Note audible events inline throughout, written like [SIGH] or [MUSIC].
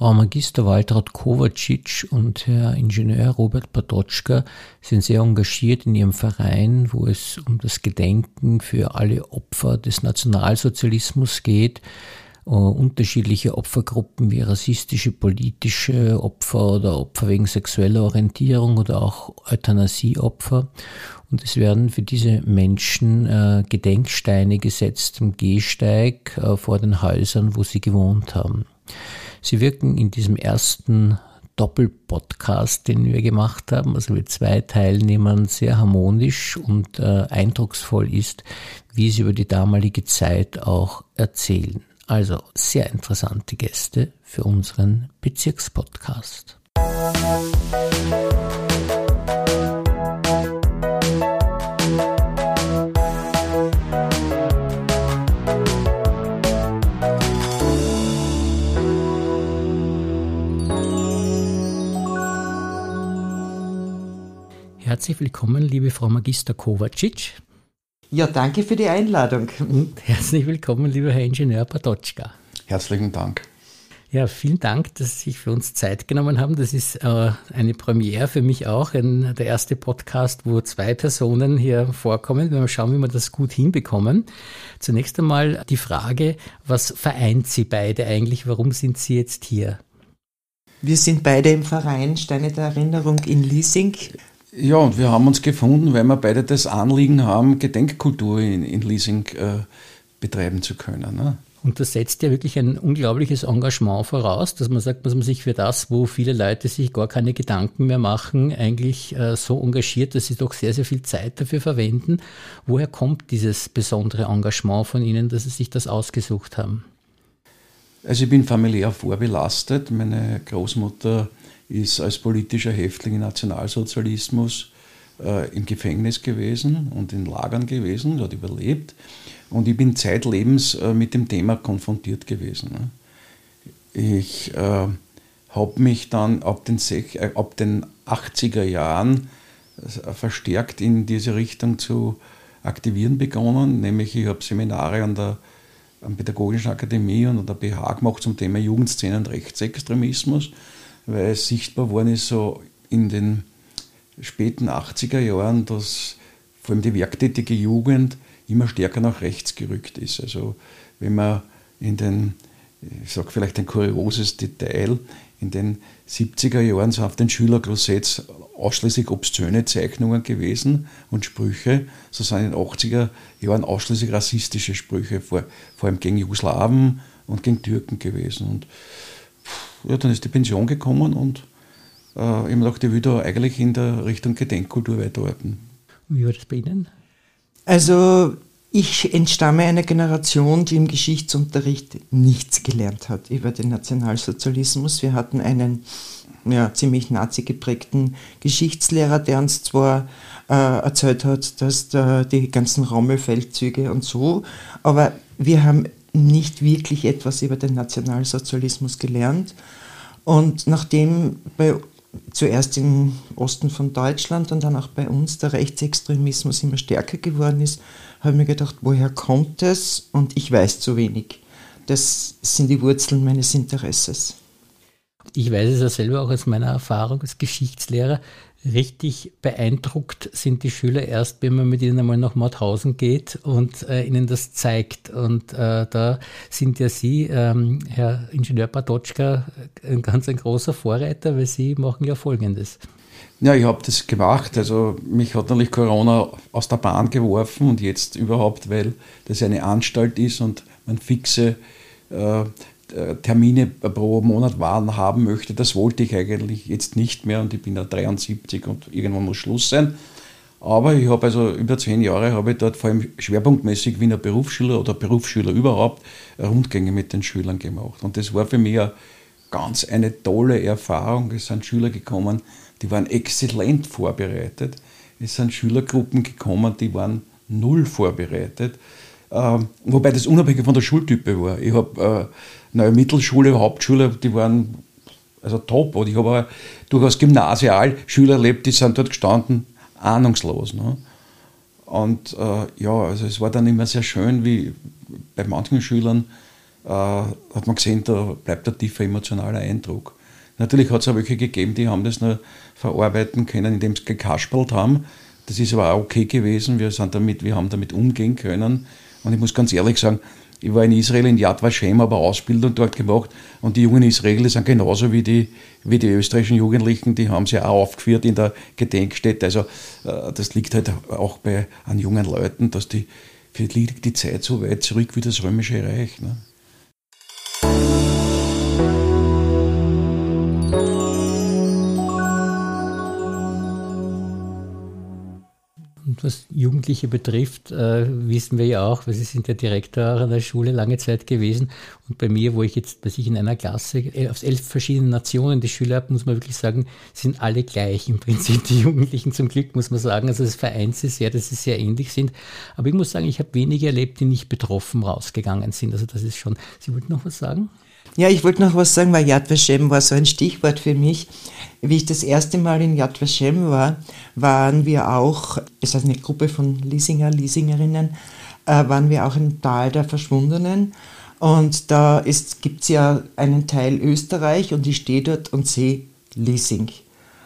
Frau Magister Waltraud Kovacic und Herr Ingenieur Robert Patoczka sind sehr engagiert in ihrem Verein, wo es um das Gedenken für alle Opfer des Nationalsozialismus geht. Uh, unterschiedliche Opfergruppen wie rassistische, politische Opfer oder Opfer wegen sexueller Orientierung oder auch Euthanasieopfer. Und es werden für diese Menschen äh, Gedenksteine gesetzt im Gehsteig äh, vor den Häusern, wo sie gewohnt haben. Sie wirken in diesem ersten Doppelpodcast, den wir gemacht haben, also mit zwei Teilnehmern sehr harmonisch und äh, eindrucksvoll ist, wie sie über die damalige Zeit auch erzählen. Also sehr interessante Gäste für unseren Bezirkspodcast. Musik Herzlich willkommen, liebe Frau Magister Kovacic. Ja, danke für die Einladung. Und herzlich willkommen, lieber Herr Ingenieur Patoczka. Herzlichen Dank. Ja, vielen Dank, dass Sie sich für uns Zeit genommen haben. Das ist äh, eine Premiere für mich auch, ein, der erste Podcast, wo zwei Personen hier vorkommen. Wir mal schauen, wie wir das gut hinbekommen. Zunächst einmal die Frage, was vereint Sie beide eigentlich? Warum sind Sie jetzt hier? Wir sind beide im Verein Steine der Erinnerung in Liesing. Ja, und wir haben uns gefunden, weil wir beide das Anliegen haben, Gedenkkultur in, in Leasing äh, betreiben zu können. Ne? Und das setzt ja wirklich ein unglaubliches Engagement voraus, dass man sagt, dass man sich für das, wo viele Leute sich gar keine Gedanken mehr machen, eigentlich äh, so engagiert, dass sie doch sehr, sehr viel Zeit dafür verwenden. Woher kommt dieses besondere Engagement von Ihnen, dass Sie sich das ausgesucht haben? Also ich bin familiär vorbelastet. Meine Großmutter ist als politischer Häftling im Nationalsozialismus äh, im Gefängnis gewesen und in Lagern gewesen, hat überlebt. Und ich bin zeitlebens äh, mit dem Thema konfrontiert gewesen. Ne? Ich äh, habe mich dann ab den, äh, ab den 80er Jahren äh, verstärkt in diese Richtung zu aktivieren begonnen, nämlich ich habe Seminare an der an Pädagogischen Akademie und an der BH gemacht zum Thema Jugendszene und Rechtsextremismus weil es sichtbar geworden ist, so in den späten 80er Jahren, dass vor allem die werktätige Jugend immer stärker nach rechts gerückt ist. Also wenn man in den, ich sage vielleicht ein kurioses Detail, in den 70er Jahren sind auf den Schülergrossetts ausschließlich obszöne Zeichnungen gewesen und Sprüche. So sind in den 80er Jahren ausschließlich rassistische Sprüche, vor, vor allem gegen Jugoslawen und gegen Türken gewesen. Und ja, dann ist die Pension gekommen und äh, ich habe gedacht, ich will da eigentlich in der Richtung Gedenkkultur weiterarbeiten. Wie war das bei Ihnen? Also ich entstamme einer Generation, die im Geschichtsunterricht nichts gelernt hat über den Nationalsozialismus. Wir hatten einen ja, ziemlich nazi geprägten Geschichtslehrer, der uns zwar äh, erzählt hat, dass da die ganzen Rommelfeldzüge und so, aber wir haben nicht wirklich etwas über den Nationalsozialismus gelernt. Und nachdem bei, zuerst im Osten von Deutschland und dann auch bei uns der Rechtsextremismus immer stärker geworden ist, habe mir gedacht, woher kommt es? Und ich weiß zu wenig. Das sind die Wurzeln meines Interesses. Ich weiß es ja selber auch aus meiner Erfahrung als Geschichtslehrer richtig beeindruckt sind die Schüler erst, wenn man mit ihnen einmal nach Mauthausen geht und äh, ihnen das zeigt. Und äh, da sind ja Sie, ähm, Herr Ingenieur Patoczka, ein ganz ein großer Vorreiter, weil Sie machen ja Folgendes. Ja, ich habe das gemacht. Also mich hat natürlich Corona aus der Bahn geworfen und jetzt überhaupt, weil das eine Anstalt ist und man fixe äh, äh, Termine pro Monat waren, haben möchte. Das wollte ich eigentlich jetzt nicht mehr und ich bin ja 73 und irgendwann muss Schluss sein. Aber ich habe also über zehn Jahre habe ich dort vor allem schwerpunktmäßig Wiener Berufsschüler oder Berufsschüler überhaupt Rundgänge mit den Schülern gemacht. Und das war für mich eine ganz eine tolle Erfahrung. Es sind Schüler gekommen, die waren exzellent vorbereitet. Es sind Schülergruppen gekommen, die waren null vorbereitet. Ähm, wobei das unabhängig von der Schultype war. Ich habe äh, neue Mittelschule, Hauptschule, die waren also top. Und ich habe durchaus Gymnasialschüler erlebt, die sind dort gestanden, ahnungslos. Ne? Und äh, ja, also es war dann immer sehr schön, wie bei manchen Schülern äh, hat man gesehen, da bleibt ein tiefer emotionaler Eindruck. Natürlich hat es auch welche gegeben, die haben das nur verarbeiten können, indem sie gekaspelt haben. Das ist aber auch okay gewesen. Wir, sind damit, wir haben damit umgehen können. Und ich muss ganz ehrlich sagen, ich war in Israel in Yad Vashem, aber Ausbildung dort gemacht und die jungen Israelis sind genauso wie die, wie die österreichischen Jugendlichen, die haben sie auch aufgeführt in der Gedenkstätte. Also äh, das liegt halt auch bei an jungen Leuten, dass die, die liegt die Zeit so weit zurück wie das Römische Reich. Ne? Was Jugendliche betrifft, äh, wissen wir ja auch, weil Sie sind ja Direktor einer Schule lange Zeit gewesen. Und bei mir, wo ich jetzt bei sich in einer Klasse äh, aus elf verschiedenen Nationen die Schüler habe, muss man wirklich sagen, sind alle gleich im Prinzip. Die Jugendlichen zum Glück, muss man sagen. Also es vereint sie sehr, dass sie sehr ähnlich sind. Aber ich muss sagen, ich habe wenige erlebt, die nicht betroffen rausgegangen sind. Also das ist schon. Sie wollten noch was sagen? Ja, ich wollte noch was sagen, weil Yad Vashem war so ein Stichwort für mich. Wie ich das erste Mal in Yad Vashem war, waren wir auch, es ist eine Gruppe von Liesinger, Liesingerinnen, äh, waren wir auch im Tal der Verschwundenen. Und da gibt es ja einen Teil Österreich und ich stehe dort und sehe Liesing. Und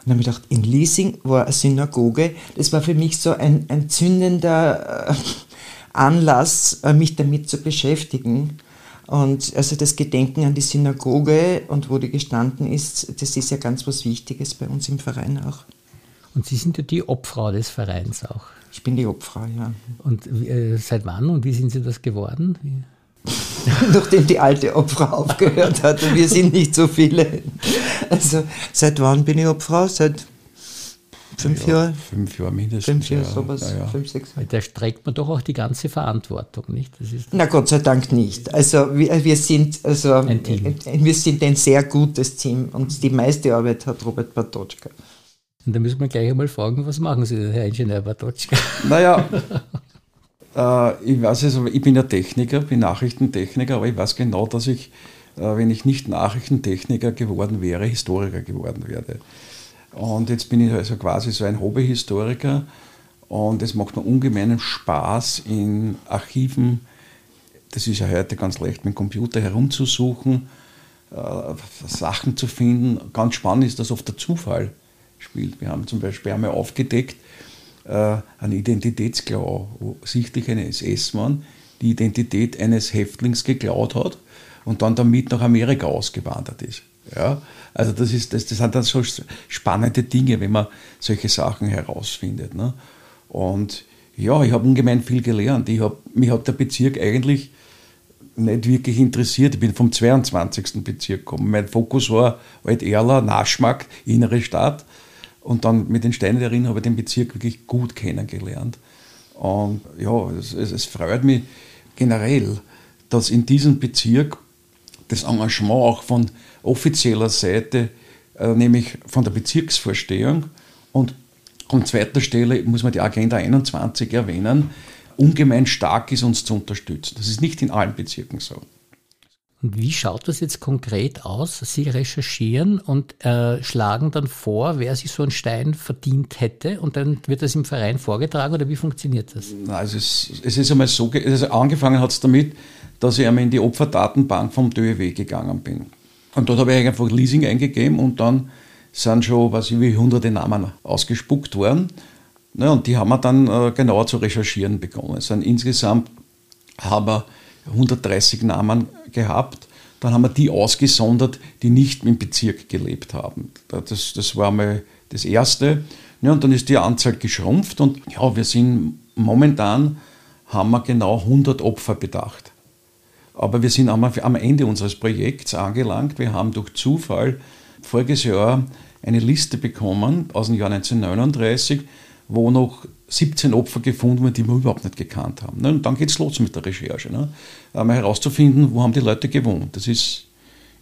dann habe ich gedacht, in Liesing war eine Synagoge. Das war für mich so ein, ein zündender äh, Anlass, äh, mich damit zu beschäftigen. Und also das Gedenken an die Synagoge und wo die gestanden ist, das ist ja ganz was Wichtiges bei uns im Verein auch. Und Sie sind ja die Obfrau des Vereins auch. Ich bin die Obfrau, ja. Und äh, seit wann und wie sind Sie das geworden? [LAUGHS] Nachdem die alte Obfrau aufgehört hat und wir sind nicht so viele. Also seit wann bin ich Obfrau? Seit Fünf ja, Jahre? Fünf Jahre mindestens. Fünf Jahre, ja. sowas. Ja, ja. Fünf, sechs Da trägt man doch auch die ganze Verantwortung, nicht? Na Gott sei Dank nicht. Also wir, wir sind also ein Team. wir sind ein sehr gutes Team und die meiste Arbeit hat Robert Bartotschka. Und da müssen wir gleich einmal fragen, was machen Sie, Herr Ingenieur Bartotschka? [LAUGHS] Naja, äh, ich weiß also, ich bin ja Techniker, bin Nachrichtentechniker, aber ich weiß genau, dass ich, äh, wenn ich nicht Nachrichtentechniker geworden wäre, Historiker geworden wäre. Und jetzt bin ich also quasi so ein Hobbyhistoriker und es macht mir ungemeinen Spaß, in Archiven, das ist ja heute ganz leicht, mit dem Computer herumzusuchen, äh, Sachen zu finden. Ganz spannend ist, dass oft der Zufall spielt. Wir haben zum Beispiel einmal aufgedeckt, äh, einen Identitätsklau, wo sichtlich ein SS-Mann die Identität eines Häftlings geklaut hat und dann damit nach Amerika ausgewandert ist. Ja? Also das, ist, das, das sind dann so spannende Dinge, wenn man solche Sachen herausfindet. Ne? Und ja, ich habe ungemein viel gelernt. Ich hab, mich hat der Bezirk eigentlich nicht wirklich interessiert. Ich bin vom 22. Bezirk gekommen. Mein Fokus war Alt-Erla, Naschmarkt, innere Stadt. Und dann mit den Steinen darin habe ich den Bezirk wirklich gut kennengelernt. Und ja, es, es, es freut mich generell, dass in diesem Bezirk das Engagement auch von offizieller Seite, äh, nämlich von der Bezirksvorstehung und an zweiter Stelle muss man die Agenda 21 erwähnen, ungemein stark ist, uns zu unterstützen. Das ist nicht in allen Bezirken so. Und wie schaut das jetzt konkret aus? Sie recherchieren und äh, schlagen dann vor, wer sich so einen Stein verdient hätte und dann wird das im Verein vorgetragen oder wie funktioniert das? Also es, es ist einmal so, also angefangen hat es damit, dass ich einmal in die Opferdatenbank vom DÖW gegangen bin. Und dort habe ich einfach Leasing eingegeben und dann sind schon, weiß ich, wie hunderte Namen ausgespuckt worden. Ja, und die haben wir dann äh, genauer zu recherchieren begonnen. Es insgesamt haben wir 130 Namen gehabt. Dann haben wir die ausgesondert, die nicht im Bezirk gelebt haben. Das, das war mal das Erste. Ja, und dann ist die Anzahl geschrumpft und ja, wir sind momentan, haben wir genau 100 Opfer bedacht. Aber wir sind am Ende unseres Projekts angelangt. Wir haben durch Zufall voriges Jahr eine Liste bekommen aus dem Jahr 1939, wo noch 17 Opfer gefunden wurden, die wir überhaupt nicht gekannt haben. Ne? Und dann geht es los mit der Recherche. Ne? Einmal herauszufinden, wo haben die Leute gewohnt. Das ist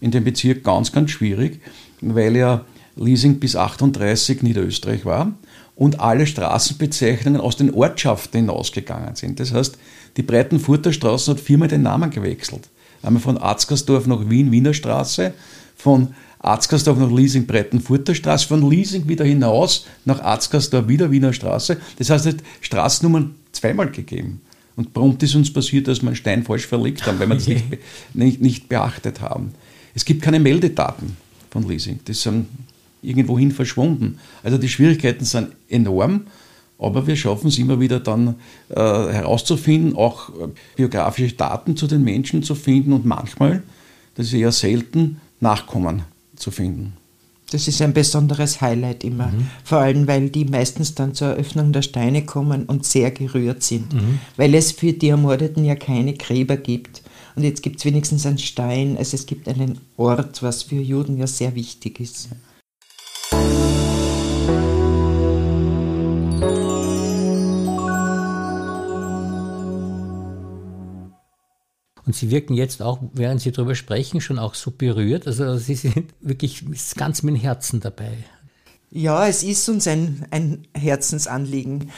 in dem Bezirk ganz, ganz schwierig, weil ja Leasing bis 38 Niederösterreich war und alle Straßenbezeichnungen aus den Ortschaften hinausgegangen sind. Das heißt, die Breitenfurter Straße hat viermal den Namen gewechselt. Einmal von Arzgersdorf nach Wien, Wiener Straße, von Arzgersdorf nach Liesing, Breitenfurter Straße, von Liesing wieder hinaus nach Arzgersdorf, wieder Wiener Straße. Das heißt, es hat Straßennummern zweimal gegeben. Und prompt ist uns passiert, dass wir einen Stein falsch verlegt haben, weil wir das nicht, [LAUGHS] nicht, nicht beachtet haben. Es gibt keine Meldedaten von Leasing. Die sind irgendwohin verschwunden. Also die Schwierigkeiten sind enorm, aber wir schaffen es immer wieder dann äh, herauszufinden, auch äh, biografische Daten zu den Menschen zu finden und manchmal, das ist eher selten, Nachkommen zu finden. Das ist ein besonderes Highlight immer. Mhm. Vor allem, weil die meistens dann zur Eröffnung der Steine kommen und sehr gerührt sind. Mhm. Weil es für die Ermordeten ja keine Gräber gibt. Und jetzt gibt es wenigstens einen Stein. Also es gibt einen Ort, was für Juden ja sehr wichtig ist. Und Sie wirken jetzt auch, während Sie darüber sprechen, schon auch so berührt. Also Sie sind wirklich ganz mit dem Herzen dabei. Ja, es ist uns ein, ein Herzensanliegen.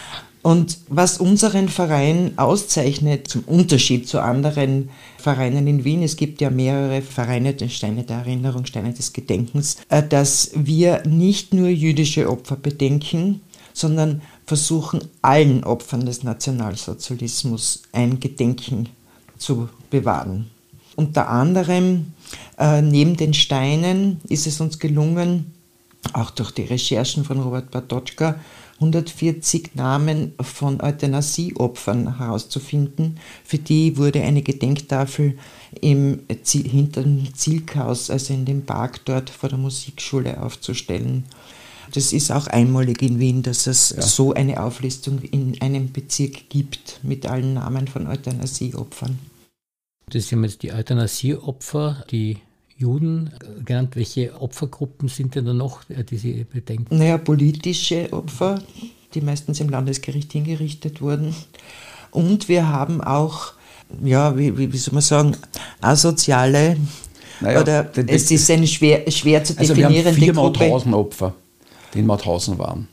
Und was unseren Verein auszeichnet, zum Unterschied zu anderen Vereinen in Wien, es gibt ja mehrere Vereine, den Steine der Erinnerung, Steine des Gedenkens, äh, dass wir nicht nur jüdische Opfer bedenken, sondern versuchen, allen Opfern des Nationalsozialismus ein Gedenken zu bewahren. Unter anderem äh, neben den Steinen ist es uns gelungen, auch durch die Recherchen von Robert Bartotschka, 140 Namen von Euthanasieopfern herauszufinden. Für die wurde eine Gedenktafel im Ziel, hinter dem Zielkaus, also in dem Park dort vor der Musikschule aufzustellen. Das ist auch einmalig in Wien, dass es ja. so eine Auflistung in einem Bezirk gibt mit allen Namen von Euthanasieopfern. Das sind jetzt die Euthanasieopfer, die Juden genannt. Welche Opfergruppen sind denn da noch, äh, die Sie bedenken? Naja, politische Opfer, die meistens im Landesgericht hingerichtet wurden. Und wir haben auch, ja, wie, wie soll man sagen, asoziale, naja, oder es ist eine schwer, schwer zu definierende also wir haben vier Mauthausen-Opfer, die in Mauthausen waren.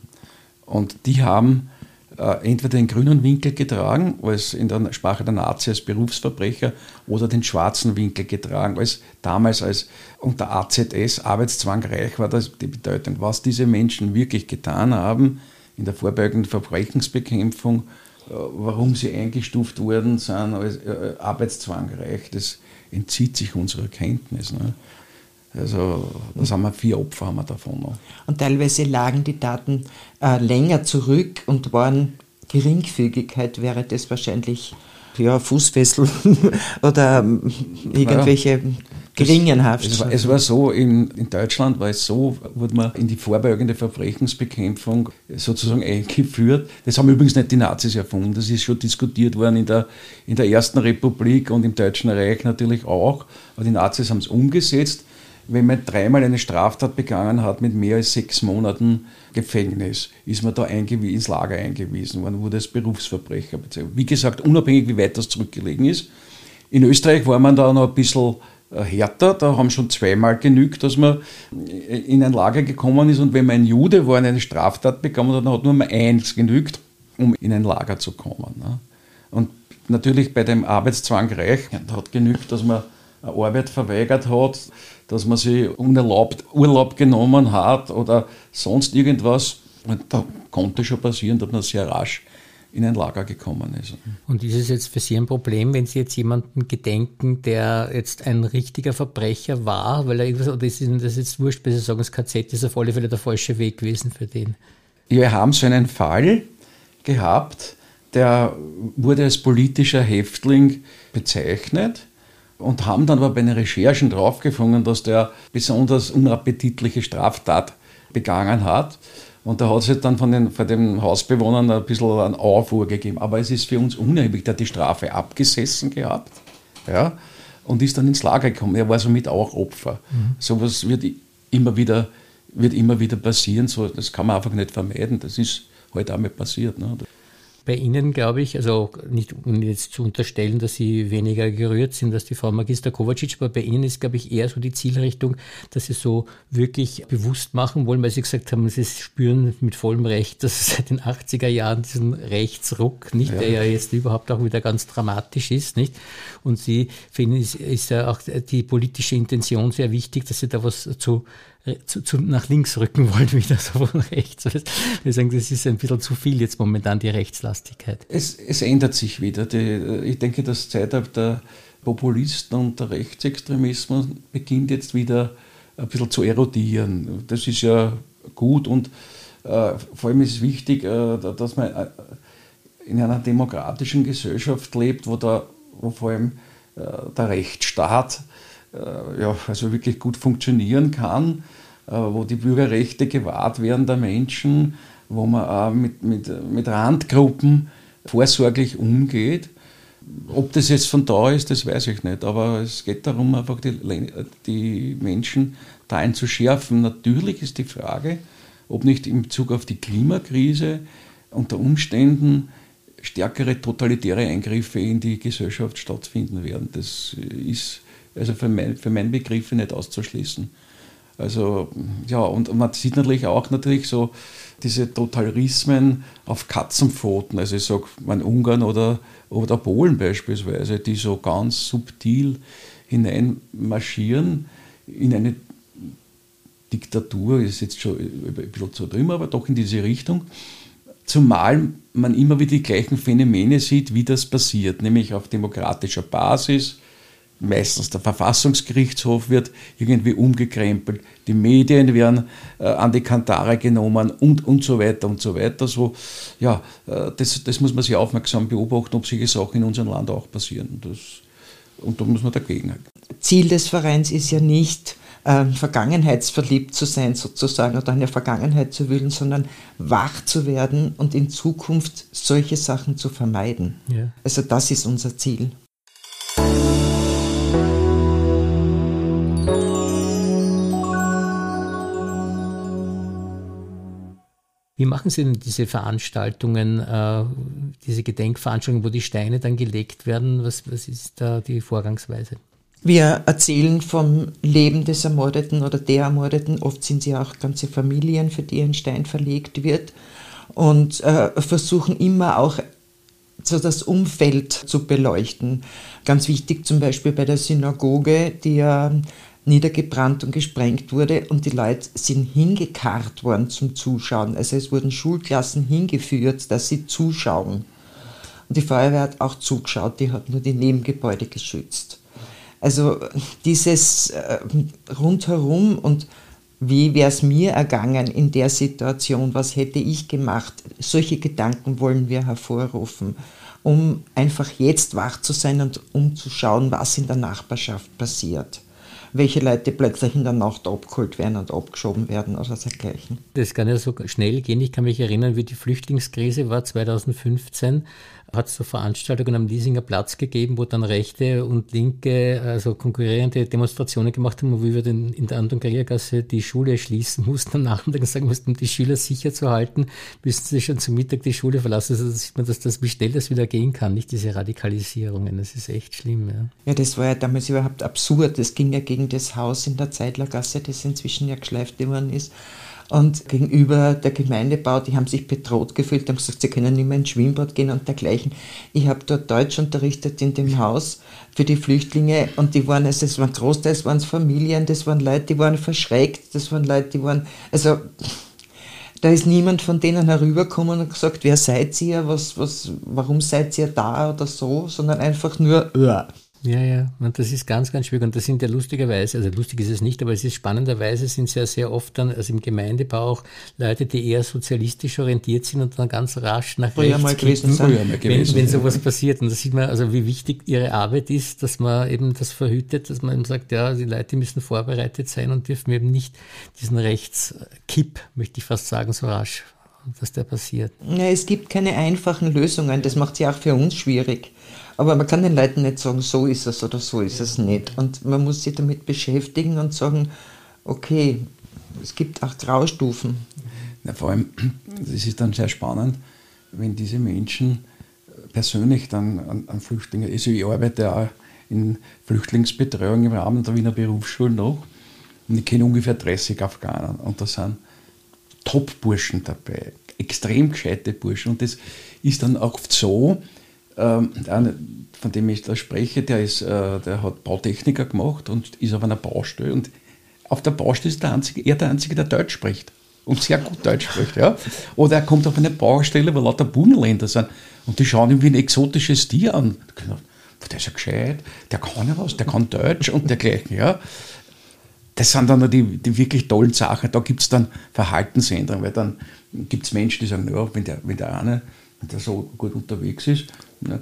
Und die haben äh, entweder den grünen Winkel getragen, als in der Sprache der Nazi als Berufsverbrecher, oder den schwarzen Winkel getragen, als damals als unter AZS Arbeitszwang reich war das die Bedeutung. Was diese Menschen wirklich getan haben in der vorbeugenden Verbrechensbekämpfung, äh, warum sie eingestuft worden sind als äh, arbeitszwangreich, das entzieht sich unserer Kenntnis. Ne? Also das haben wir vier Opfer haben wir davon noch. Und teilweise lagen die Daten äh, länger zurück und waren Geringfügigkeit wäre das wahrscheinlich ja, Fußfessel [LAUGHS] oder ähm, irgendwelche ja, Geringenhaft. Es war, es war so, in, in Deutschland war es so, wurde man in die vorbeugende Verbrechensbekämpfung sozusagen eingeführt. Das haben übrigens nicht die Nazis erfunden, das ist schon diskutiert worden in der, in der Ersten Republik und im Deutschen Reich natürlich auch. Aber die Nazis haben es umgesetzt wenn man dreimal eine Straftat begangen hat mit mehr als sechs Monaten Gefängnis, ist man da ins Lager eingewiesen worden, wurde als Berufsverbrecher bezeichnet. Wie gesagt, unabhängig wie weit das zurückgelegen ist. In Österreich war man da noch ein bisschen äh, härter, da haben schon zweimal genügt, dass man in ein Lager gekommen ist und wenn man ein Jude war und eine Straftat bekommen hat, dann hat nur mal eins genügt, um in ein Lager zu kommen. Ne? Und natürlich bei dem Arbeitszwang reich, hat genügt, dass man eine Arbeit verweigert hat, dass man sich unerlaubt Urlaub genommen hat oder sonst irgendwas. Und da konnte schon passieren, dass man sehr rasch in ein Lager gekommen ist. Und ist es jetzt für Sie ein Problem, wenn Sie jetzt jemanden gedenken, der jetzt ein richtiger Verbrecher war, weil er irgendwas, oder ist Ihnen das jetzt wurscht, weil Sie sagen, das KZ ist auf alle Fälle der falsche Weg gewesen für den? Wir haben so einen Fall gehabt, der wurde als politischer Häftling bezeichnet und haben dann aber bei den Recherchen draufgefunden, dass der besonders unappetitliche Straftat begangen hat. Und da hat es dann von den, von den Hausbewohnern ein bisschen einen Aufruhr gegeben. Aber es ist für uns unerheblich, der hat die Strafe abgesessen gehabt ja, und ist dann ins Lager gekommen. Er war somit auch Opfer. Mhm. Sowas wird immer wieder, wird immer wieder passieren. So, das kann man einfach nicht vermeiden. Das ist heute halt einmal passiert. Ne? Bei Ihnen glaube ich, also nicht um jetzt zu unterstellen, dass Sie weniger gerührt sind als die Frau Magister Kovacic, aber bei Ihnen ist, glaube ich, eher so die Zielrichtung, dass Sie so wirklich bewusst machen wollen, weil Sie gesagt haben, Sie spüren mit vollem Recht, dass es seit den 80er Jahren diesen Rechtsruck, nicht, ja. der ja jetzt überhaupt auch wieder ganz dramatisch ist, nicht? Und Sie finden, ist, ist ja auch die politische Intention sehr wichtig, dass Sie da was zu zu, zu, nach links rücken wollen, wieder [LAUGHS] so von rechts. Wir sagen, das ist ein bisschen zu viel jetzt momentan, die Rechtslast. Garstigkeit? Es, es ändert sich wieder. Die, ich denke, das Zeitalter der Populisten und der Rechtsextremismus beginnt jetzt wieder ein bisschen zu erodieren. Das ist ja gut und äh, vor allem ist es wichtig, äh, dass man äh, in einer demokratischen Gesellschaft lebt, wo, der, wo vor allem äh, der Rechtsstaat äh, ja, also wirklich gut funktionieren kann, äh, wo die Bürgerrechte gewahrt werden der Menschen, wo man auch mit, mit, mit Randgruppen vorsorglich umgeht. Ob das jetzt von da ist, das weiß ich nicht, aber es geht darum, einfach die, die Menschen da einzuschärfen. Natürlich ist die Frage, ob nicht in Bezug auf die Klimakrise unter Umständen stärkere totalitäre Eingriffe in die Gesellschaft stattfinden werden. Das ist also für, mein, für meinen Begriff nicht auszuschließen. Also ja, und man sieht natürlich auch natürlich so diese Totalitarismen auf Katzenpfoten, also ich sage man Ungarn oder, oder Polen beispielsweise, die so ganz subtil hineinmarschieren in eine Diktatur, ist jetzt schon ein bisschen zu drüber, aber doch in diese Richtung. Zumal man immer wieder die gleichen Phänomene sieht, wie das passiert, nämlich auf demokratischer Basis, meistens der Verfassungsgerichtshof wird irgendwie umgekrempelt, die Medien werden äh, an die Kantare genommen und, und so weiter und so weiter. So, ja, äh, das, das muss man sich aufmerksam beobachten, ob solche Sachen in unserem Land auch passieren. Das, und da muss man dagegen halten. Ziel des Vereins ist ja nicht, äh, vergangenheitsverliebt zu sein sozusagen oder eine Vergangenheit zu wühlen, sondern wach zu werden und in Zukunft solche Sachen zu vermeiden. Ja. Also das ist unser Ziel. Wie machen Sie denn diese Veranstaltungen, äh, diese Gedenkveranstaltungen, wo die Steine dann gelegt werden? Was, was ist da die Vorgangsweise? Wir erzählen vom Leben des Ermordeten oder der Ermordeten. Oft sind sie auch ganze Familien, für die ein Stein verlegt wird. Und äh, versuchen immer auch so das Umfeld zu beleuchten. Ganz wichtig zum Beispiel bei der Synagoge, die ja niedergebrannt und gesprengt wurde und die Leute sind hingekarrt worden zum Zuschauen. Also es wurden Schulklassen hingeführt, dass sie zuschauen. Und die Feuerwehr hat auch zugeschaut, die hat nur die Nebengebäude geschützt. Also dieses äh, rundherum und wie wäre es mir ergangen in der Situation, was hätte ich gemacht, solche Gedanken wollen wir hervorrufen, um einfach jetzt wach zu sein und um zu schauen, was in der Nachbarschaft passiert welche Leute plötzlich in der Nacht abgeholt werden und abgeschoben werden oder dergleichen. Das kann ja so schnell gehen. Ich kann mich erinnern, wie die Flüchtlingskrise war 2015 hat es so Veranstaltungen am Liesinger Platz gegeben, wo dann rechte und linke, also konkurrierende Demonstrationen gemacht haben, wo wir dann in der Anton Karriergasse die Schule schließen mussten, am Nachmittag sagen mussten, um die Schüler sicher zu halten, müssten sie schon zum Mittag die Schule verlassen. Also da sieht man, dass das, wie schnell das wieder gehen kann, nicht diese Radikalisierungen. Das ist echt schlimm. Ja, ja das war ja damals überhaupt absurd. Das ging ja gegen das Haus in der Zeitlergasse, das inzwischen ja geschleift worden ist. Und gegenüber der Gemeindebau, die haben sich bedroht gefühlt, haben gesagt, sie können nicht mehr ins Schwimmbad gehen und dergleichen. Ich habe dort Deutsch unterrichtet in dem Haus für die Flüchtlinge und die waren, also es waren großteils waren es Familien, das waren Leute, die waren verschreckt, das waren Leute, die waren, also da ist niemand von denen herübergekommen und gesagt, wer seid ihr, was, was, warum seid ihr da oder so, sondern einfach nur, ja. Ja, ja, und das ist ganz, ganz schwierig. Und das sind ja lustigerweise, also lustig ist es nicht, aber es ist spannenderweise sind es ja sehr oft dann, also im Gemeindebau auch Leute, die eher sozialistisch orientiert sind und dann ganz rasch nach rechts mal gewesen mal gewesen, wenn, wenn sowas passiert. Und da sieht man also, wie wichtig ihre Arbeit ist, dass man eben das verhütet, dass man eben sagt, ja, die Leute müssen vorbereitet sein und dürfen eben nicht diesen Rechtskipp, möchte ich fast sagen, so rasch dass der passiert. Ja, es gibt keine einfachen Lösungen. Das macht es ja auch für uns schwierig. Aber man kann den Leuten nicht sagen, so ist es oder so ist es nicht. Und man muss sich damit beschäftigen und sagen, okay, es gibt auch Graustufen. Ja, vor allem, das ist dann sehr spannend, wenn diese Menschen persönlich dann an, an Flüchtlinge, also ich arbeite auch in Flüchtlingsbetreuung im Rahmen der Wiener Berufsschule noch und ich kenne ungefähr 30 Afghanen und da sind Top-Burschen dabei, extrem gescheite Burschen und das ist dann auch so, ähm, von dem ich da spreche, der, ist, äh, der hat Bautechniker gemacht und ist auf einer Baustelle. Und auf der Baustelle ist der einzige, er der Einzige, der Deutsch spricht. und sehr gut Deutsch spricht. Ja? Oder er kommt auf eine Baustelle, wo lauter Bunländer sind und die schauen ihn wie ein exotisches Tier an. Der ist ja gescheit, der kann ja was, der kann Deutsch und dergleichen. Ja? Das sind dann die, die wirklich tollen Sachen. Da gibt es dann Verhaltensänderungen, weil dann gibt es Menschen, die sagen, ja, wenn der, wenn der eine wenn der so gut unterwegs ist,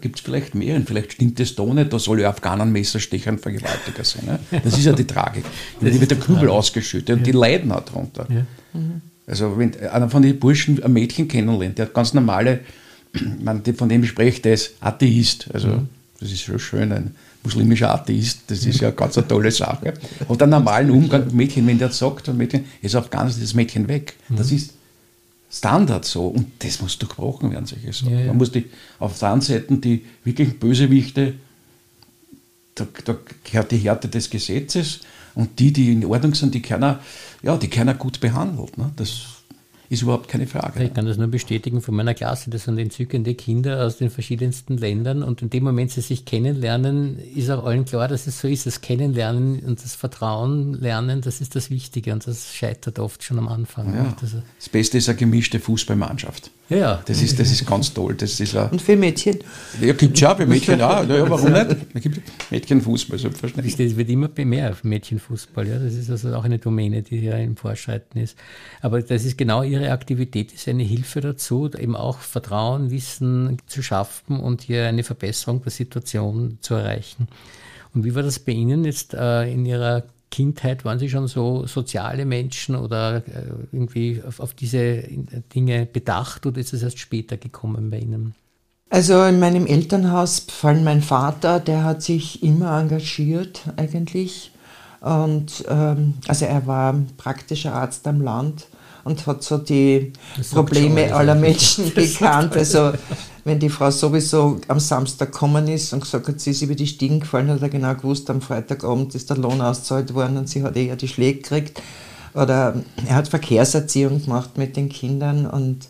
gibt es vielleicht mehr und vielleicht stimmt das da nicht, da soll ja Afghanen Messerstecher und Vergewaltiger sein. Ne? Das ist ja die Tragik. Da wird der Kübel ausgeschüttet und die leiden auch darunter. Ja. Mhm. Also wenn einer von den Burschen ein Mädchen kennenlernt, der hat ganz normale, [CLEARS THROAT] man, von dem spricht, der ist Atheist. Also mhm. das ist schon schön, ein muslimischer Atheist, das ist ja ganz eine tolle Sache. Und einen normalen Umgang mit Mädchen, wenn der sagt, ein Mädchen, ist Afghanistan, ist das Mädchen weg. Das mhm. ist Standard so. Und das muss durchbrochen werden, solche Sachen. Ja, ja. Man muss die auf der einen Seite die wirklichen Bösewichte, da, da gehört die Härte des Gesetzes und die, die in Ordnung sind, die keiner, ja, die keiner gut behandelt. Ne? Das ist überhaupt keine Frage. Ich kann das nur bestätigen von meiner Klasse. Das sind entzückende Kinder aus den verschiedensten Ländern. Und in dem Moment, sie sich kennenlernen, ist auch allen klar, dass es so ist. Das Kennenlernen und das Vertrauen lernen, das ist das Wichtige. Und das scheitert oft schon am Anfang. Ja. Das, das Beste ist eine gemischte Fußballmannschaft. Ja. Das ist, das ist ganz toll. Das ist und für Mädchen? Ja, gibt es ja für Mädchen [LAUGHS] auch. Ja, warum nicht? Es gibt Mädchenfußball, selbstverständlich. Das wird immer mehr Mädchenfußball. Ja. Das ist also auch eine Domäne, die hier im Vorschreiten ist. Aber das ist genau Ihre Aktivität, ist eine Hilfe dazu, eben auch Vertrauen, Wissen zu schaffen und hier eine Verbesserung der Situation zu erreichen. Und wie war das bei Ihnen jetzt äh, in Ihrer Kindheit waren Sie schon so soziale Menschen oder äh, irgendwie auf, auf diese Dinge bedacht oder ist es erst später gekommen bei Ihnen? Also in meinem Elternhaus, vor allem mein Vater, der hat sich immer engagiert eigentlich. Und ähm, also er war praktischer Arzt am Land und hat so die Probleme aller Menschen [LAUGHS] gekannt. Also wenn die Frau sowieso am Samstag gekommen ist und gesagt hat, sie ist über die Stiegen gefallen, hat er genau gewusst, am Freitagabend ist der Lohn ausgezahlt worden und sie hat eher die Schläge gekriegt. Oder er hat Verkehrserziehung gemacht mit den Kindern und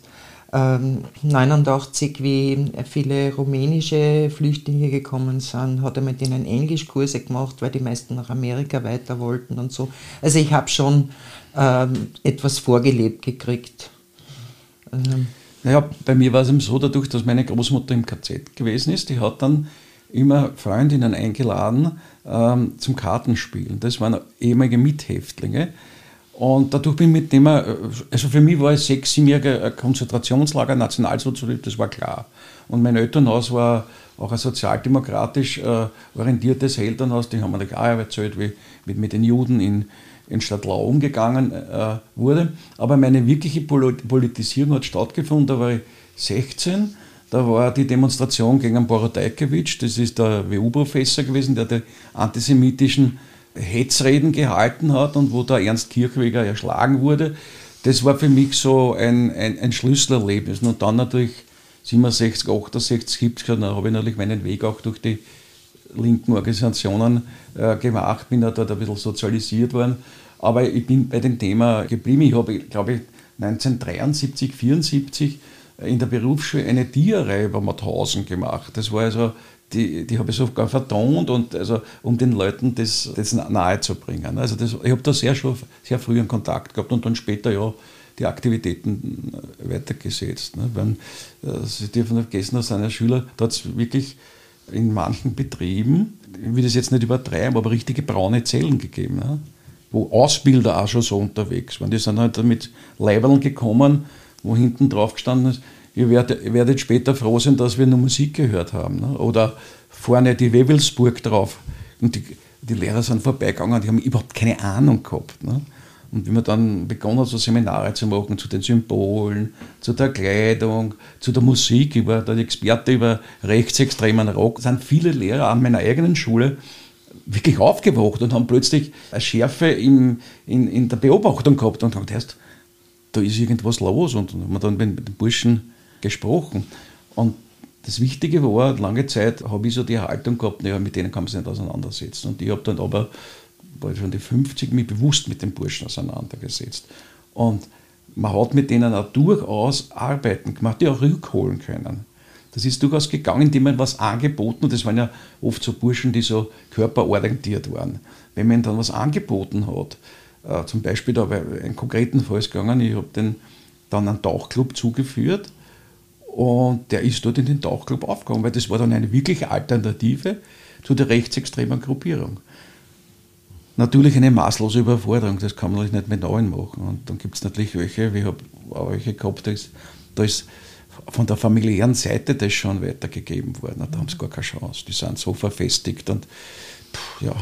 ähm, 89, wie viele rumänische Flüchtlinge gekommen sind, hat er mit ihnen Englischkurse gemacht, weil die meisten nach Amerika weiter wollten und so. Also ich habe schon ähm, etwas vorgelebt gekriegt. Ähm. Naja, bei mir war es eben so, dadurch, dass meine Großmutter im KZ gewesen ist, die hat dann immer Freundinnen eingeladen ähm, zum Kartenspielen. Das waren ehemalige Mithäftlinge. Und dadurch bin ich mit dem, äh, also für mich war es sechs, siebenjähriger Konzentrationslager, Nationalsozialismus, das war klar. Und mein Elternhaus war auch ein sozialdemokratisch äh, orientiertes Elternhaus, die haben mir auch erzählt, wie mit, mit den Juden in, in Stadtlau umgegangen äh, wurde. Aber meine wirkliche Politisierung hat stattgefunden, da war ich 16. Da war die Demonstration gegen Borodajkewitsch, das ist der WU-Professor gewesen, der die antisemitischen Hetzreden gehalten hat und wo der Ernst Kirchweger erschlagen wurde. Das war für mich so ein, ein, ein Schlüsselerlebnis. Und dann natürlich 67, 68, 70, dann habe ich natürlich meinen Weg auch durch die linken Organisationen äh, gemacht, bin da dort ein bisschen sozialisiert worden. Aber ich bin bei dem Thema geblieben. Ich habe, glaube ich, 1973, 74 in der Berufsschule eine Tierreihe über Mauthausen gemacht. Das war also, die, die habe ich sogar vertont, und also, um den Leuten das, das nahe zu bringen. Also das, ich habe da sehr, schon, sehr früh einen Kontakt gehabt und dann später ja die Aktivitäten weitergesetzt. Ne? Wenn, äh, Sie dürfen nicht vergessen, dass seine Schüler, da hat es wirklich in manchen Betrieben, ich will das jetzt nicht übertreiben, aber richtige braune Zellen gegeben. Ne? Wo Ausbilder auch schon so unterwegs waren. Die sind halt mit Leibeln gekommen, wo hinten drauf gestanden ist, ihr werdet, werdet später froh sein, dass wir nur Musik gehört haben. Ne? Oder vorne die Wewelsburg drauf. Und die, die Lehrer sind vorbeigegangen, die haben überhaupt keine Ahnung gehabt. Ne? Und wie man dann begonnen hat, so Seminare zu machen zu den Symbolen, zu der Kleidung, zu der Musik, über der Experte über rechtsextremen Rock, sind viele Lehrer an meiner eigenen Schule wirklich aufgewacht und haben plötzlich eine Schärfe in, in, in der Beobachtung gehabt und haben gedacht, da ist irgendwas los und haben dann mit den Burschen gesprochen. Und das Wichtige war, lange Zeit habe ich so die Haltung gehabt, naja, mit denen kann man sich nicht auseinandersetzen. Und ich habe dann aber, war schon die 50, mich bewusst mit den Burschen auseinandergesetzt. Und man hat mit denen auch durchaus Arbeiten gemacht, die auch rückholen können. Das ist durchaus gegangen, indem man was angeboten hat. Das waren ja oft so Burschen, die so körperorientiert waren. Wenn man dann was angeboten hat, Äh, zum Beispiel, da ich einen konkreten Fall gegangen, ich habe den dann einen Tauchclub zugeführt und der ist dort in den Tauchclub aufgegangen, weil das war dann eine wirkliche Alternative zu der rechtsextremen Gruppierung. Natürlich eine maßlose Überforderung, das kann man nicht mit allen machen. Und dann gibt es natürlich welche, wie habe welche gehabt, da ist, da ist von der familiären Seite das schon weitergegeben worden. Da haben sie gar keine Chance. Die sind so verfestigt und pff, ja,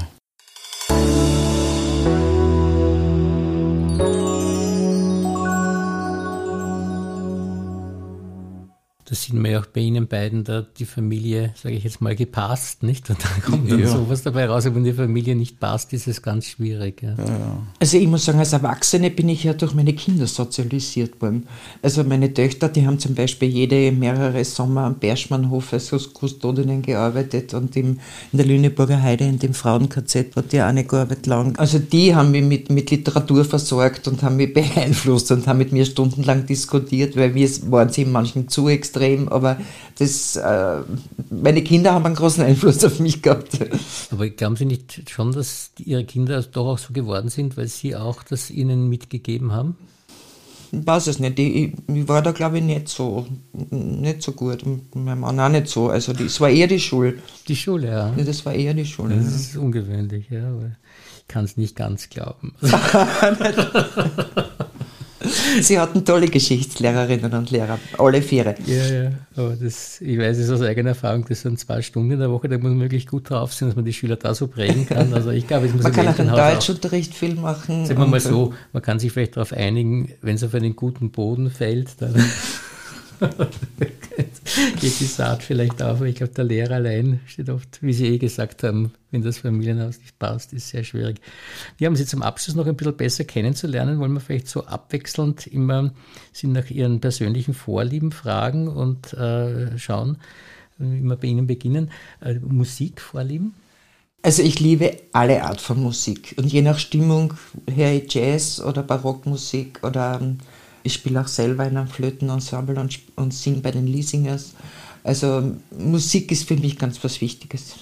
das sieht man ja auch bei Ihnen beiden, da die Familie, sage ich jetzt mal, gepasst, nicht? Und da kommt dann ja. sowas dabei raus, wenn die Familie nicht passt, ist es ganz schwierig. Ja. Ja, also ich muss sagen, als Erwachsene bin ich ja durch meine Kinder sozialisiert worden. Also meine Töchter, die haben zum Beispiel jede mehrere Sommer am Berschmannhof als Kustodinnen gearbeitet und im, in der Lüneburger Heide in dem Frauen-KZ hat die auch eine gearbeitet lang. Also die haben mich mit, mit Literatur versorgt und haben mich [LAUGHS] beeinflusst und haben mit mir stundenlang diskutiert, weil wir waren sie in manchen zu extrem extrem, aber das, äh, meine Kinder haben einen großen Einfluss auf mich gehabt. Aber glauben Sie nicht schon, dass Ihre Kinder doch auch so geworden sind, weil Sie auch das ihnen mitgegeben haben? Ich weiß es nicht. Ich, ich war da, glaube ich, nicht so, nicht so gut. Mein Mann auch nicht so. Also, es war eher die Schule. Die Schule, ja. ja das war eher die Schule. Das ist ungewöhnlich, ja. ich kann es nicht ganz glauben. [LAUGHS] [LAUGHS] Sie hatten tolle Geschichtslehrerinnen und Lehrer, alle vier. Ja, ja, aber das, ich weiß es aus eigener Erfahrung, das sind zwei Stunden in der Woche, da muss man wirklich gut drauf sein, dass man die Schüler da so prägen kann. [LAUGHS] Also ich glaube, es muss man kann auch im Deutschunterricht viel machen. Sagen wir mal so, man kann sich vielleicht darauf einigen, wenn es auf einen guten Boden fällt, dann [LAUGHS] geht die Saat vielleicht auf. Ich glaube, der Lehrer allein steht oft, wie Sie eh gesagt haben, wenn das Familienhaus nicht passt, ist sehr schwierig. Wir haben Sie zum Abschluss noch ein bisschen besser kennenzulernen. Wollen wir vielleicht so abwechselnd immer Sie nach Ihren persönlichen Vorlieben fragen und äh, schauen, wir bei Ihnen beginnen. Äh, Musikvorlieben? Also ich liebe alle Art von Musik und je nach Stimmung höre ich Jazz oder Barockmusik oder ähm, ich spiele auch selber in einem Flötenensemble und, und singe bei den Leasingers. Also Musik ist für mich ganz was Wichtiges.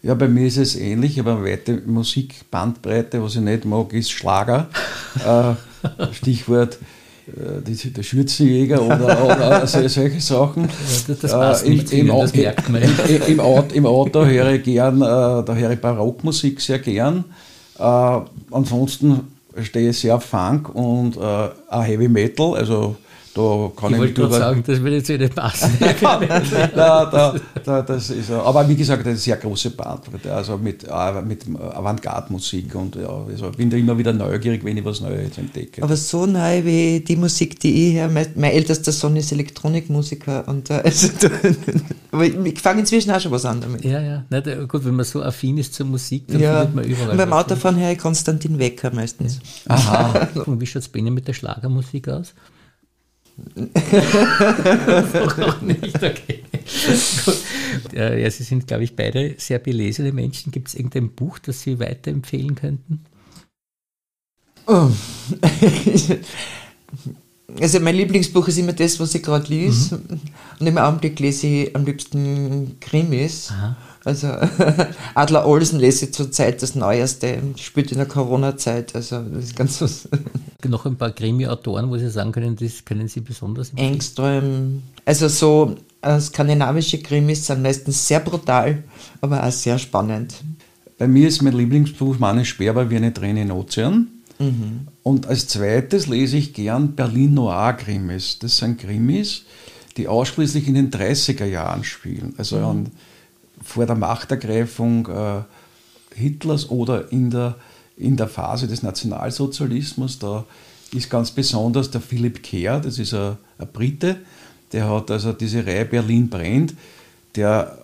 Ja, bei mir ist es ähnlich. Ich habe eine weite Musikbandbreite. Was ich nicht mag, ist Schlager. [LAUGHS] äh, Stichwort äh, der Schürzenjäger [LAUGHS] oder, oder solche Sachen. Ja, das, äh, im, im, das merkt man. Im, Auto, Im Auto höre ich gern, da höre ich Barockmusik sehr gern. Ansonsten stehe sehr Funk und äh, Heavy Metal, also da kann ich, ich wollte gerade sagen, das würde jetzt nicht passen. [LAUGHS] [LAUGHS] da, da, da, das ist, aber wie gesagt, eine sehr große Bandbreite, also mit, äh, mit Avantgarde-Musik und ja, also bin da immer wieder neugierig, wenn ich was Neues entdecke. Aber so neu wie die Musik, die ich höre, mein, mein ältester Sohn ist Elektronikmusiker und äh, also, [LAUGHS] aber ich, ich fange inzwischen auch schon was an damit. Ja, ja, Nicht, gut, wenn man so affin ist zur Musik, dann ja. findet man überall. Und beim Autofahren höre ich Konstantin Wecker meistens. Ja. Aha. und wie schaut es bei Ihnen mit der Schlagermusik aus? Warum nicht? Okay. Ja, Sie sind, glaube ich, beide sehr belesene Menschen. Gibt es irgendein Buch, das Sie weiterempfehlen könnten? Oh. [LAUGHS] Also mein Lieblingsbuch ist immer das, was ich gerade lese. Mhm. Und im Augenblick lese ich am liebsten Krimis. Aha. Also [LAUGHS] Adler Olsen lese ich zurzeit das Neueste, spielt in der Corona-Zeit, also das ist ganz was. Noch ein paar Krimi-Autoren, wo Sie sagen können, das können Sie besonders empfehlen? Engström, also so äh, skandinavische Krimis sind meistens sehr brutal, aber auch sehr spannend. Bei mir ist mein Lieblingsbuch Manne Sperber wie eine Träne in Ozean. Mhm. Und als zweites lese ich gern Berlin Noir Krimis. Das sind Krimis, die ausschließlich in den 30er Jahren spielen. Also mhm. an vor der Machtergreifung äh, Hitlers oder in der, in der Phase des Nationalsozialismus. Da ist ganz besonders der Philipp Kehr, das ist ein, ein Brite, der hat also diese Reihe Berlin brennt. Der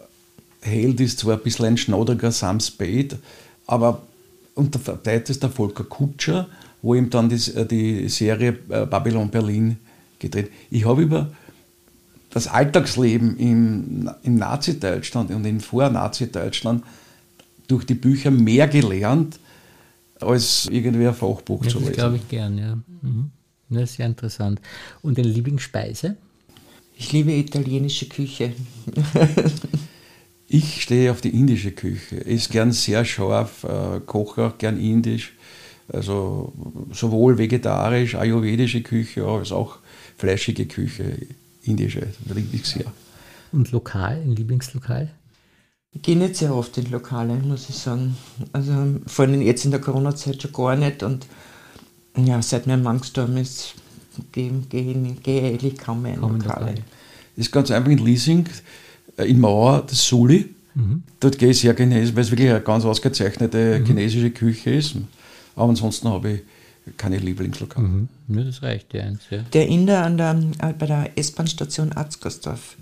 Held ist zwar ein bisschen ein schnaudriger Sam Spade, aber unter der ist der Volker Kutscher, wo ihm dann die, die Serie äh, Babylon Berlin gedreht. Ich habe über das Alltagsleben im, im Nazi-Deutschland und im Vor-Nazi-Deutschland durch die Bücher mehr gelernt, als irgendwie ein Fachbuch ja, zu lesen. Das glaube ich gern, ja. Mhm. Das ist sehr interessant. Und deine Lieblingsspeise? Ich liebe italienische Küche. ich stehe auf die indische Küche. Esse gern sehr scharf, äh, koche auch gern indisch. Also sowohl vegetarisch, ayurvedische Küche als auch fleischige Küche, indische, liebe ich sehr. Und lokal, ein Lieblingslokal? Ich gehe nicht sehr oft in Lokale, muss ich sagen. Also vor allem jetzt in der Corona-Zeit schon gar nicht. Und ja, seit mein Mann gestorben ist, gehe geh, geh eigentlich kaum mehr in kaum Lokale. Lokale. Das ist ganz einfach in Leasing, äh, in Mauer, das Suli. Mhm. Dort gehe ich sehr chinesisch, weil es wirklich eine ganz ausgezeichnete mhm. chinesische Küche ist. Aber ansonsten habe ich keine Lieblingslokale. Mhm. Ja, das reicht ja eins. Ja. Der Inder an der, äh, bei der S-Bahn-Station Arzgersdorf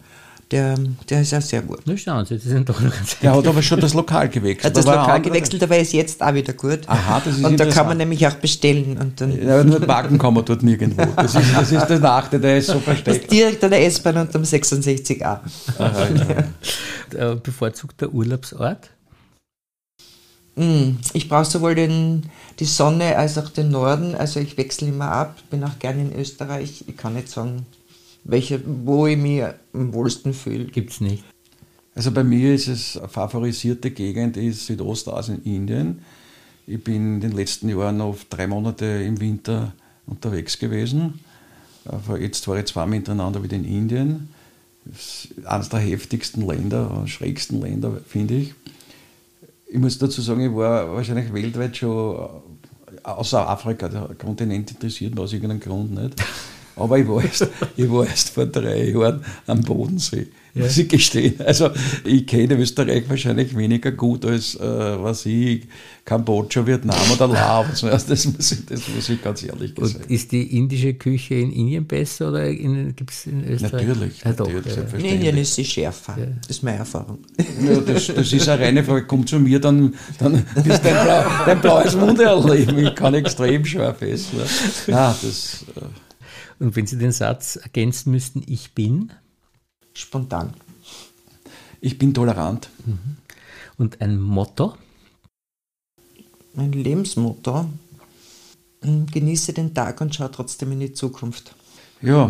der, der ist ja sehr gut. Na schauen Sie, das sind doch noch ganz Der hat aber schon das Lokal gewechselt. Hat das Lokal gewechselt, aber ist jetzt auch wieder gut. Aha, das ist Und da kann man nämlich auch bestellen. Und dann ja, nur parken kann man dort nirgendwo. Das ist, das ist der Nachteil, der ist so versteckt. Das direkt an der S-Bahn und am 66a. Aha, ja. [LAUGHS] Bevorzugt der Urlaubsort? Hm, ich brauche sowohl den, die Sonne als auch den Norden. Also ich wechsle immer ab, bin auch gerne in Österreich. Ich kann nicht sagen, welche, wo ich mich am wohlsten fühle. Gibt es nicht. Also bei mir ist es eine favorisierte Gegend ist Südostasien, Indien. Ich bin in den letzten Jahren auf drei Monate im Winter unterwegs gewesen. Jetzt war ich zweimal hintereinander wieder in Indien. Das ist eines der heftigsten Länder, schrägsten Länder, finde ich. Ich muss dazu sagen, ich war wahrscheinlich weltweit schon, außer Afrika, der Kontinent interessiert mich aus irgendeinem Grund nicht. Aber ich war [LAUGHS] erst, ich war erst vor drei Jahren am Bodensee, ja. muss ich gestehen. Also ich kenne Österreich wahrscheinlich weniger gut als, äh, was ich, Kambodscha, Vietnam oder Laos. [LAUGHS] Das muss, ich, das muss ich ganz ehrlich sagen. Und ist die indische Küche in Indien besser oder gibt es in Österreich? Natürlich, ja, doch, Ja. In Indien ist sie schärfer. Ja. Das ist meine Erfahrung. Ja, das, das ist eine reine Frage. Komm zu mir, dann, dann ist dein, Blau, dein blaues Mund erleben. Ich kann extrem scharf essen. Nein, das... Äh, und wenn Sie den Satz ergänzen müssten, ich bin? Spontan. Ich bin tolerant. Mhm. Und ein Motto? Mein Lebensmotto? Hm, genieße den Tag und schau trotzdem in die Zukunft. Ja,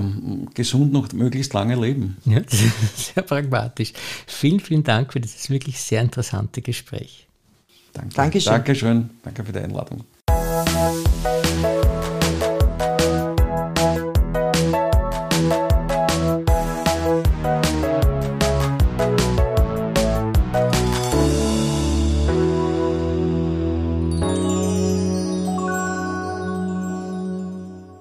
gesund noch möglichst lange leben. Ja, sehr pragmatisch. Vielen, vielen Dank für dieses wirklich sehr interessante Gespräch. Danke. Dankeschön. Dankeschön. Danke für die Einladung.